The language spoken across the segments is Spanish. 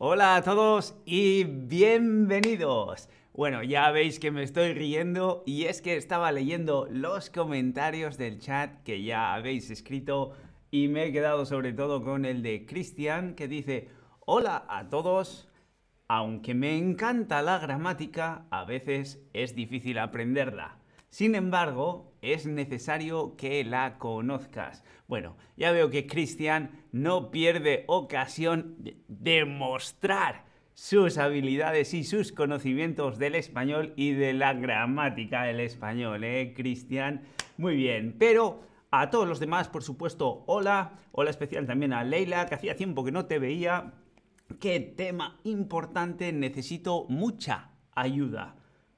Hola a todos y bienvenidos. Bueno, ya veis que me estoy riendo y es que estaba leyendo los comentarios del chat que ya habéis escrito y me he quedado sobre todo con el de Cristian que dice, hola a todos, aunque me encanta la gramática, a veces es difícil aprenderla. Sin embargo, es necesario que la conozcas. Bueno, ya veo que Cristian no pierde ocasión de mostrar sus habilidades y sus conocimientos del español y de la gramática del español, ¿eh, Cristian? Muy bien, pero a todos los demás, por supuesto, hola, hola especial también a Leila, que hacía tiempo que no te veía. ¿Qué tema importante? Necesito mucha ayuda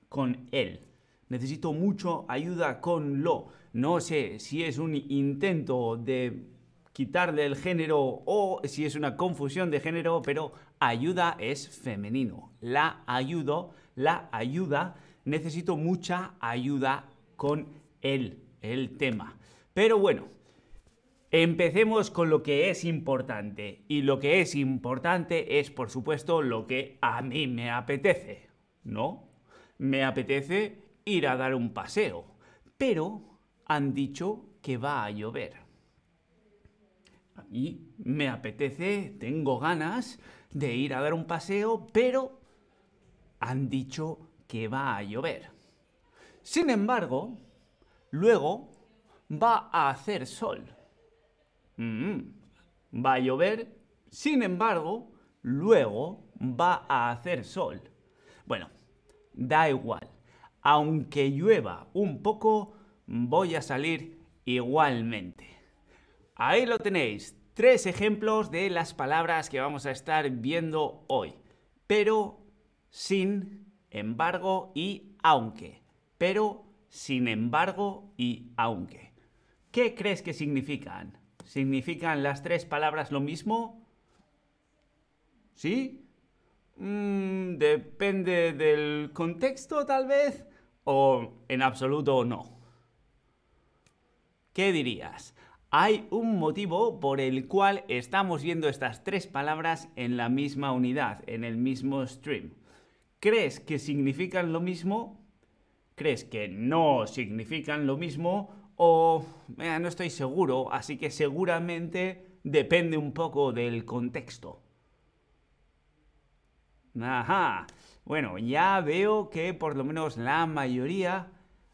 con él necesito mucho ayuda con lo. No sé si es un intento de quitarle el género o si es una confusión de género, pero ayuda es femenino. La ayudo, la ayuda, necesito mucha ayuda con él, el tema. Pero bueno, empecemos con lo que es importante. Y lo que es importante es, por supuesto, lo que a mí me apetece, ¿no? Me apetece ir a dar un paseo, pero han dicho que va a llover. A mí me apetece, tengo ganas de ir a dar un paseo, pero han dicho que va a llover. Sin embargo, luego va a hacer sol. Mm, va a llover, sin embargo, luego va a hacer sol. Bueno, da igual aunque llueva un poco, voy a salir igualmente. Ahí lo tenéis, tres ejemplos de las palabras que vamos a estar viendo hoy. Pero, sin embargo y aunque. Pero, sin embargo y aunque. ¿Qué crees que significan? ¿Significan las tres palabras lo mismo? ¿Sí? Mm, depende del contexto, tal vez o en absoluto no? ¿Qué dirías? Hay un motivo por el cual estamos viendo estas tres palabras en la misma unidad, en el mismo stream. ¿Crees que significan lo mismo? ¿Crees que no significan lo mismo? O no estoy seguro, así que seguramente depende un poco del contexto. Ajá. Bueno, ya veo que por lo menos la mayoría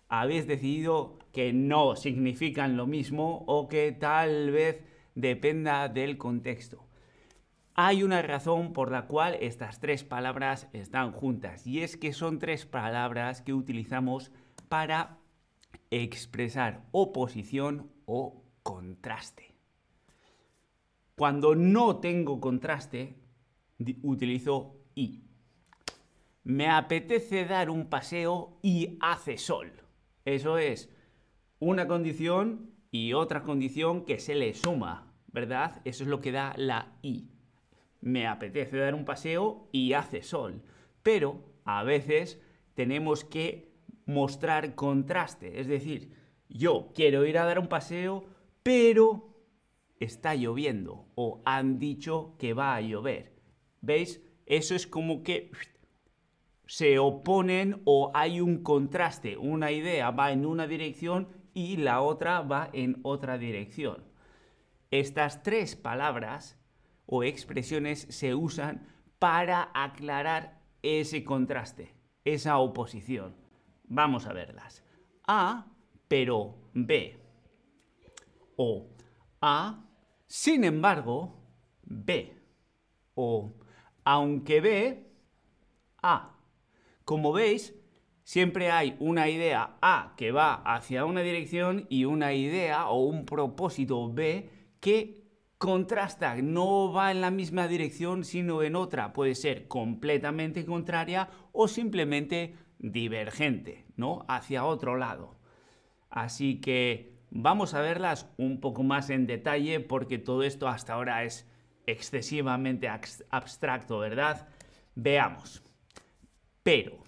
habéis decidido que no significan lo mismo o que tal vez dependa del contexto. Hay una razón por la cual estas tres palabras están juntas y es que son tres palabras que utilizamos para expresar oposición o contraste. Cuando no tengo contraste, utilizo y me apetece dar un paseo y hace sol. Eso es una condición y otra condición que se le suma, ¿verdad? Eso es lo que da la I. Me apetece dar un paseo y hace sol. Pero a veces tenemos que mostrar contraste. Es decir, yo quiero ir a dar un paseo, pero está lloviendo o han dicho que va a llover. ¿Veis? Eso es como que se oponen o hay un contraste. Una idea va en una dirección y la otra va en otra dirección. Estas tres palabras o expresiones se usan para aclarar ese contraste, esa oposición. Vamos a verlas. A, pero B. O A, sin embargo, B. O aunque B, A. Como veis, siempre hay una idea A que va hacia una dirección y una idea o un propósito B que contrasta, no va en la misma dirección sino en otra. Puede ser completamente contraria o simplemente divergente, ¿no? Hacia otro lado. Así que vamos a verlas un poco más en detalle porque todo esto hasta ahora es excesivamente abstracto, ¿verdad? Veamos pero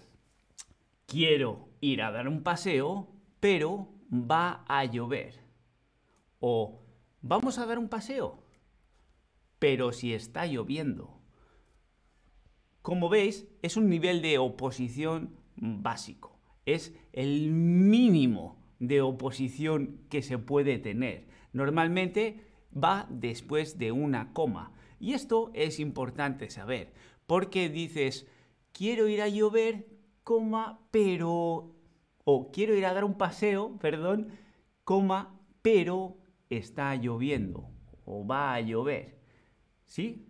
quiero ir a dar un paseo, pero va a llover. O vamos a dar un paseo, pero si está lloviendo. Como veis, es un nivel de oposición básico. Es el mínimo de oposición que se puede tener. Normalmente va después de una coma. Y esto es importante saber, porque dices, quiero ir a llover, coma, pero... o quiero ir a dar un paseo, perdón, coma, pero está lloviendo o va a llover. ¿Sí?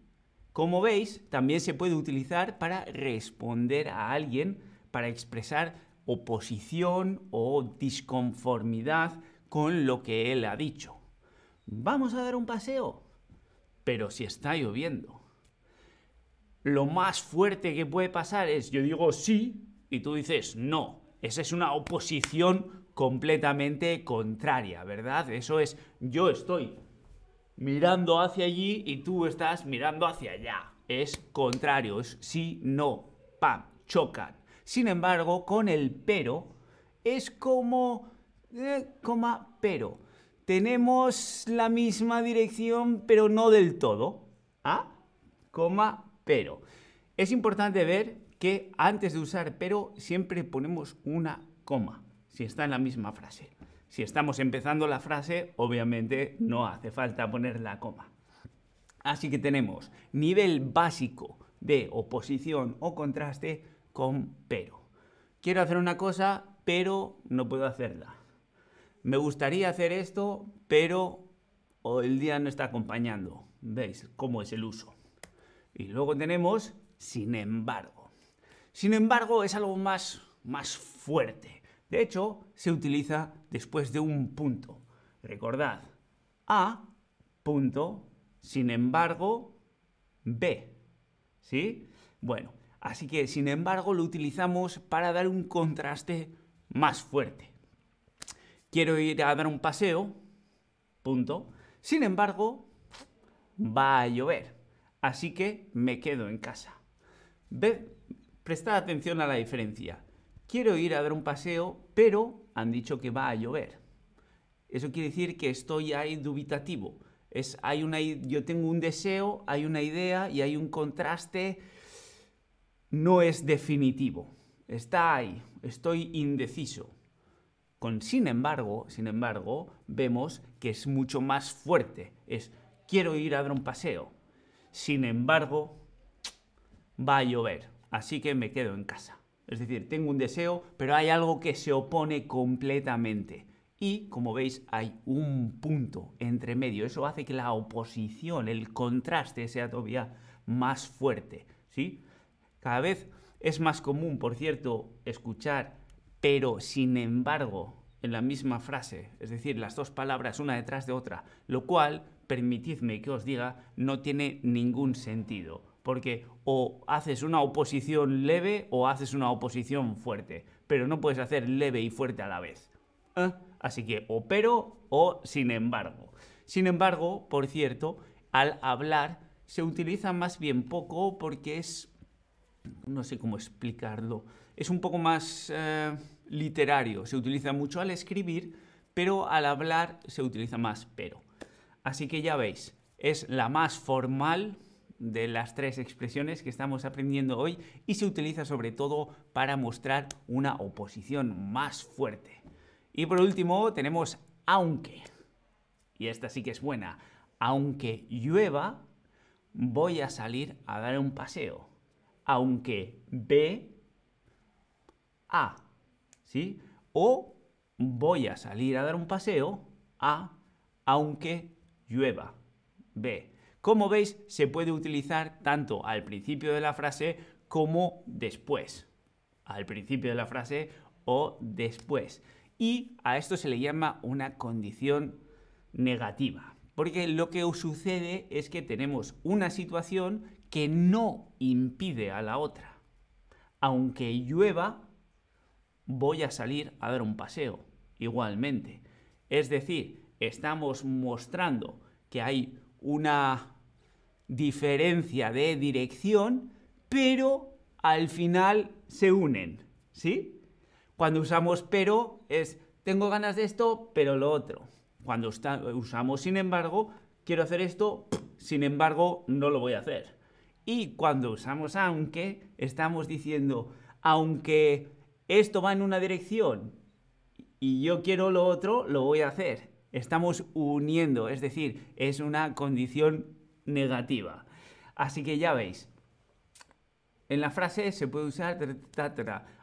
Como veis, también se puede utilizar para responder a alguien, para expresar oposición o disconformidad con lo que él ha dicho. Vamos a dar un paseo, pero si está lloviendo. Lo más fuerte que puede pasar es yo digo sí y tú dices no. Esa es una oposición completamente contraria, ¿verdad? Eso es yo estoy mirando hacia allí y tú estás mirando hacia allá. Es contrario, es sí, no, pam, chocan. Sin embargo, con el pero es como, eh, coma, pero. Tenemos la misma dirección, pero no del todo. ¿Ah? Coma, pero. Es importante ver que antes de usar pero siempre ponemos una coma, si está en la misma frase. Si estamos empezando la frase, obviamente no hace falta poner la coma. Así que tenemos nivel básico de oposición o contraste con pero. Quiero hacer una cosa, pero no puedo hacerla. Me gustaría hacer esto, pero el día no está acompañando. ¿Veis cómo es el uso? Y luego tenemos sin embargo. Sin embargo, es algo más, más fuerte. De hecho, se utiliza después de un punto. Recordad, A, punto, sin embargo, B. ¿Sí? Bueno, así que sin embargo lo utilizamos para dar un contraste más fuerte. Quiero ir a dar un paseo, punto. Sin embargo, va a llover, así que me quedo en casa. Ved, prestad atención a la diferencia quiero ir a dar un paseo, pero han dicho que va a llover. Eso quiere decir que estoy ahí dubitativo. Es, hay una, yo tengo un deseo, hay una idea y hay un contraste. No es definitivo. Está ahí. Estoy indeciso. Con sin embargo, sin embargo, vemos que es mucho más fuerte. Es quiero ir a dar un paseo. Sin embargo, va a llover. Así que me quedo en casa. Es decir, tengo un deseo, pero hay algo que se opone completamente. Y, como veis, hay un punto entre medio. Eso hace que la oposición, el contraste sea todavía más fuerte. ¿sí? Cada vez es más común, por cierto, escuchar pero sin embargo en la misma frase, es decir, las dos palabras una detrás de otra, lo cual, permitidme que os diga, no tiene ningún sentido porque o haces una oposición leve o haces una oposición fuerte, pero no puedes hacer leve y fuerte a la vez. ¿Eh? Así que o pero o sin embargo. Sin embargo, por cierto, al hablar se utiliza más bien poco porque es, no sé cómo explicarlo, es un poco más eh, literario, se utiliza mucho al escribir, pero al hablar se utiliza más pero. Así que ya veis, es la más formal de las tres expresiones que estamos aprendiendo hoy y se utiliza sobre todo para mostrar una oposición más fuerte. Y por último tenemos aunque. Y esta sí que es buena. Aunque llueva, voy a salir a dar un paseo. Aunque ve a. ¿Sí? O voy a salir a dar un paseo a aunque llueva. B. Como veis, se puede utilizar tanto al principio de la frase como después. Al principio de la frase o después. Y a esto se le llama una condición negativa. Porque lo que sucede es que tenemos una situación que no impide a la otra. Aunque llueva, voy a salir a dar un paseo, igualmente. Es decir, estamos mostrando que hay una diferencia de dirección, pero al final se unen, ¿sí? Cuando usamos pero es tengo ganas de esto, pero lo otro. Cuando usamos sin embargo, quiero hacer esto, sin embargo, no lo voy a hacer. Y cuando usamos aunque, estamos diciendo, aunque esto va en una dirección y yo quiero lo otro, lo voy a hacer. Estamos uniendo, es decir, es una condición negativa. Así que ya veis, en la frase se puede usar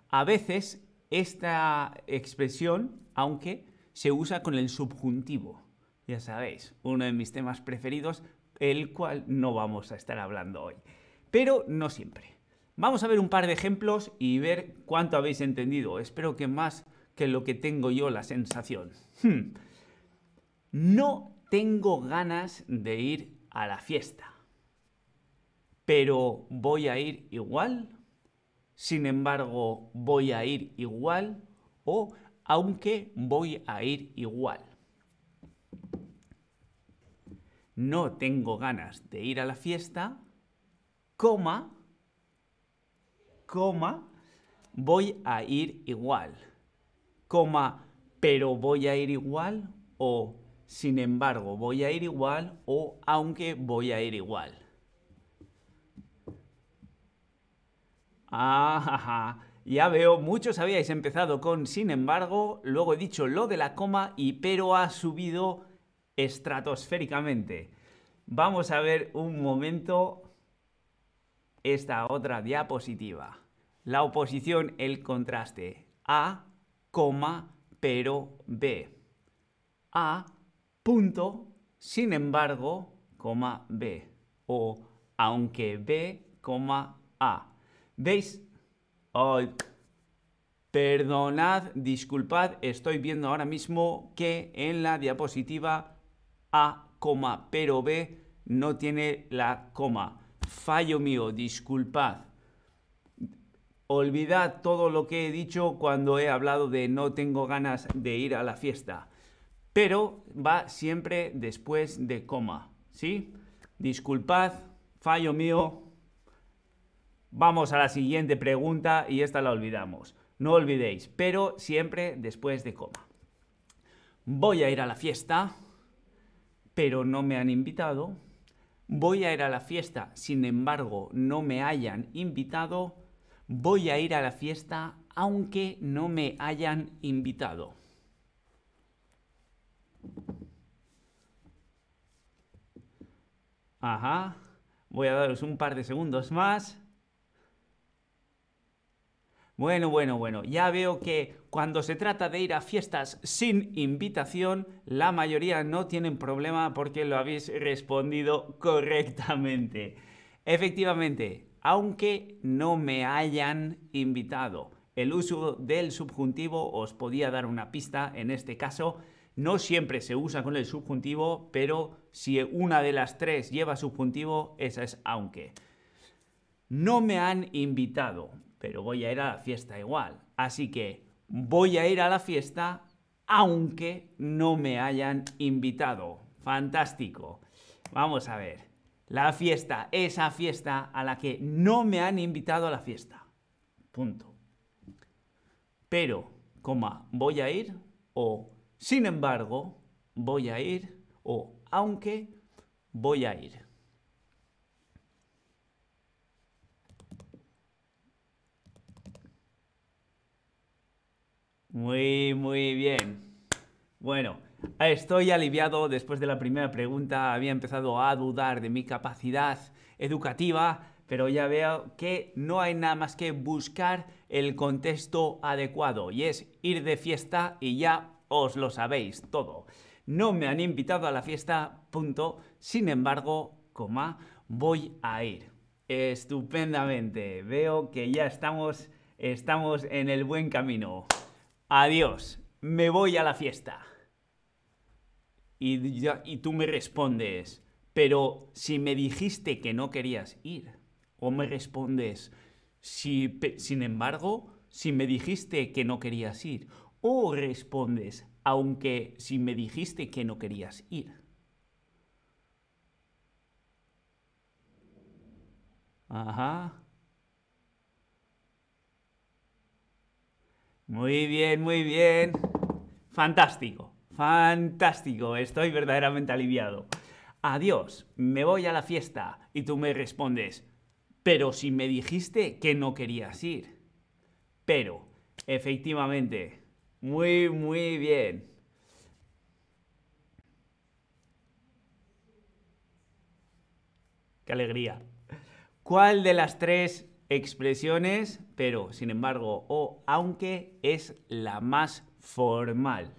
a veces esta expresión, aunque se usa con el subjuntivo. Ya sabéis, uno de mis temas preferidos, el cual no vamos a estar hablando hoy. Pero no siempre. Vamos a ver un par de ejemplos y ver cuánto habéis entendido. Espero que más que lo que tengo yo la sensación. Hmm. No tengo ganas de ir a la fiesta, pero voy a ir igual. Sin embargo, voy a ir igual o aunque voy a ir igual. No tengo ganas de ir a la fiesta, coma, coma, voy a ir igual, coma, pero voy a ir igual o sin embargo voy a ir igual o aunque voy a ir igual. Ya veo, muchos habíais empezado con sin embargo, luego he dicho lo de la coma y pero ha subido estratosféricamente. Vamos a ver un momento esta otra diapositiva. La oposición, el contraste. A, coma, pero B. A, punto, sin embargo, coma B. O aunque B, coma A. ¿Veis? perdonad, disculpad, estoy viendo ahora mismo que en la diapositiva A, pero B no tiene la coma. Fallo mío, disculpad. Olvidad todo lo que he dicho cuando he hablado de no tengo ganas de ir a la fiesta. Pero va siempre después de coma. ¿Sí? Disculpad, fallo mío, Vamos a la siguiente pregunta y esta la olvidamos. No olvidéis, pero siempre después de coma. Voy a ir a la fiesta, pero no me han invitado. Voy a ir a la fiesta, sin embargo, no me hayan invitado. Voy a ir a la fiesta, aunque no me hayan invitado. Ajá. Voy a daros un par de segundos más. Bueno, bueno, bueno, ya veo que cuando se trata de ir a fiestas sin invitación, la mayoría no tienen problema porque lo habéis respondido correctamente. Efectivamente, aunque no me hayan invitado, el uso del subjuntivo os podía dar una pista en este caso. No siempre se usa con el subjuntivo, pero si una de las tres lleva subjuntivo, esa es aunque. No me han invitado pero voy a ir a la fiesta igual. Así que voy a ir a la fiesta aunque no me hayan invitado. Fantástico. Vamos a ver. La fiesta, esa fiesta a la que no me han invitado a la fiesta. Punto. Pero, coma, voy a ir o sin embargo, voy a ir o aunque voy a ir. Muy, muy bien. Bueno, estoy aliviado después de la primera pregunta. Había empezado a dudar de mi capacidad educativa, pero ya veo que no hay nada más que buscar el contexto adecuado y es ir de fiesta y ya os lo sabéis todo. No me han invitado a la fiesta, punto. Sin embargo, voy a ir. Estupendamente. Veo que ya estamos, estamos en el buen camino adiós, me voy a la fiesta. Y, y tú me respondes, pero si me dijiste que no querías ir, o me respondes, si, sin embargo, si me dijiste que no querías ir, o respondes, aunque si me dijiste que no querías ir. Ajá. Muy bien, muy bien. Fantástico, fantástico. Estoy verdaderamente aliviado. Adiós, me voy a la fiesta. Y tú me respondes, pero si me dijiste que no querías ir. Pero, efectivamente, muy, muy bien. Qué alegría. ¿Cuál de las tres expresiones, pero sin embargo o aunque, es la más formal?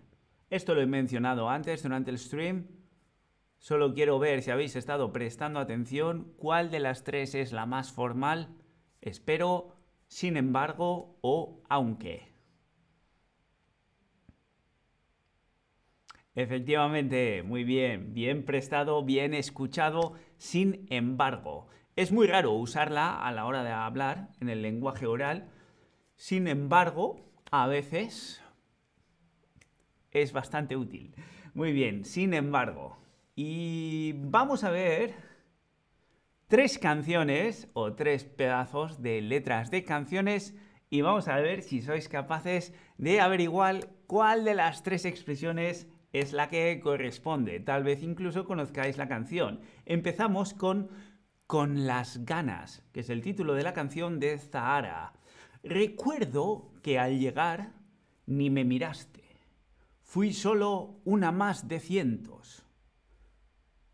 Esto lo he mencionado antes durante el stream. Solo quiero ver si habéis estado prestando atención cuál de las tres es la más formal. Espero, sin embargo o aunque. Efectivamente, muy bien, bien prestado, bien escuchado, sin embargo. Es muy raro usarla a la hora de hablar en el lenguaje oral. Sin embargo, a veces es bastante útil. Muy bien, sin embargo. Y vamos a ver tres canciones o tres pedazos de letras de canciones y vamos a ver si sois capaces de averiguar cuál de las tres expresiones es la que corresponde. Tal vez incluso conozcáis la canción. Empezamos con Con las ganas, que es el título de la canción de Zahara. Recuerdo que al llegar ni me miraste. Fui solo una más de cientos.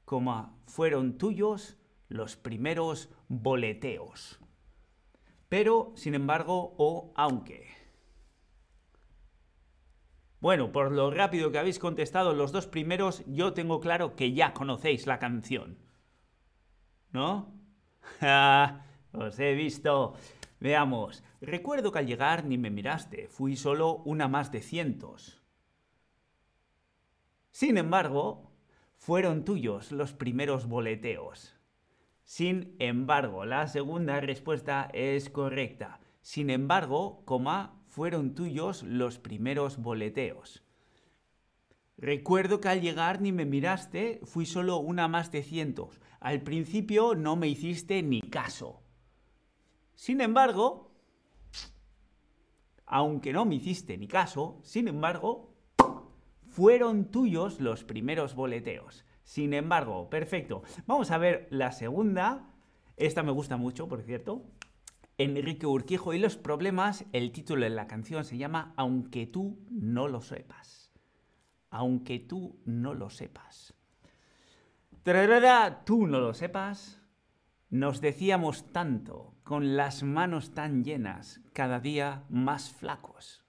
Como fueron tuyos los primeros boleteos. Pero, sin embargo, o aunque. Bueno, por lo rápido que habéis contestado los dos primeros, yo tengo claro que ya conocéis la canción. ¿No? Os he visto. Veamos. Recuerdo que al llegar ni me miraste, fui solo una más de cientos. Sin embargo, fueron tuyos los primeros boleteos. Sin embargo, la segunda respuesta es correcta. Sin embargo, coma, fueron tuyos los primeros boleteos. Recuerdo que al llegar ni me miraste, fui solo una más de cientos. Al principio no me hiciste ni caso. Sin embargo, aunque no me hiciste ni caso, sin embargo, fueron tuyos los primeros boleteos. Sin embargo, perfecto. Vamos a ver la segunda. Esta me gusta mucho, por cierto. Enrique Urquijo y los problemas, el título de la canción se llama Aunque tú no lo sepas. Aunque tú no lo sepas. tú no lo sepas. Nos decíamos tanto, con las manos tan llenas, cada día más flacos.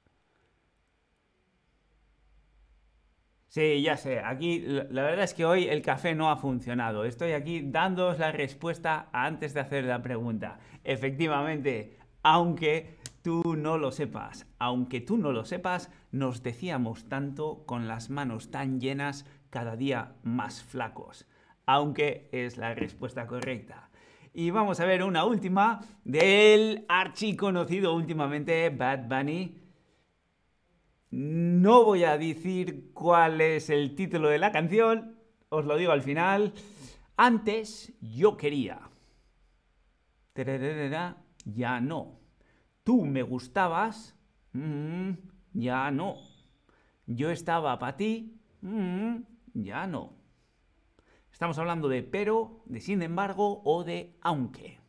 Sí, ya sé. Aquí la verdad es que hoy el café no ha funcionado. Estoy aquí dándoos la respuesta antes de hacer la pregunta. Efectivamente, aunque tú no lo sepas, aunque tú no lo sepas, nos decíamos tanto con las manos tan llenas, cada día más flacos. Aunque es la respuesta correcta. Y vamos a ver una última del archiconocido últimamente Bad Bunny no voy a decir cuál es el título de la canción, os lo digo al final. Antes yo quería. Ya no. Tú me gustabas. Mm, ya no. Yo estaba para ti. Mm, ya no. Estamos hablando de pero, de sin embargo o de aunque.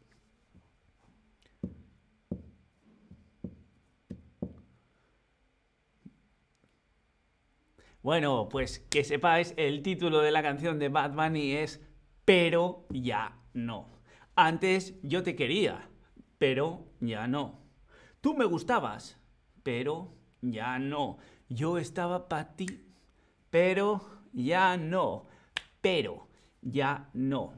Bueno, pues que sepáis, el título de la canción de Bad Bunny es Pero ya no. Antes yo te quería, pero ya no. Tú me gustabas, pero ya no. Yo estaba para ti, pero ya no. Pero ya no.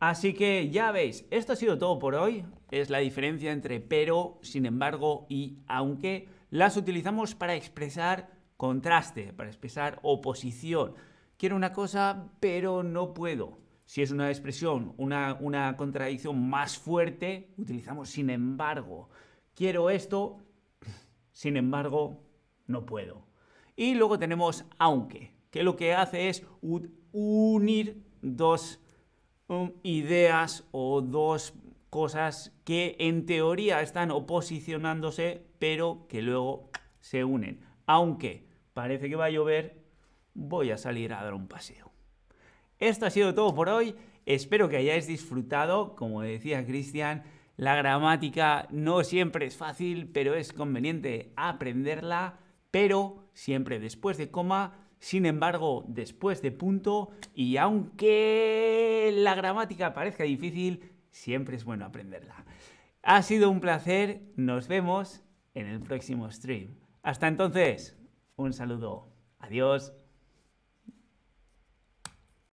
Así que ya veis, esto ha sido todo por hoy. Es la diferencia entre pero, sin embargo y aunque. Las utilizamos para expresar contraste, para expresar oposición. Quiero una cosa, pero no puedo. Si es una expresión, una, una contradicción más fuerte, utilizamos sin embargo. Quiero esto, sin embargo, no puedo. Y luego tenemos aunque, que lo que hace es unir dos um, ideas o dos cosas que en teoría están oposicionándose, pero que luego se unen. Aunque parece que va a llover, voy a salir a dar un paseo. Esto ha sido todo por hoy. Espero que hayáis disfrutado, como decía Cristian, la gramática no siempre es fácil, pero es conveniente aprenderla, pero siempre después de coma, sin embargo, después de punto, y aunque la gramática parezca difícil, siempre es bueno aprenderla. Ha sido un placer, nos vemos en el próximo stream. Hasta entonces, un saludo. Adiós.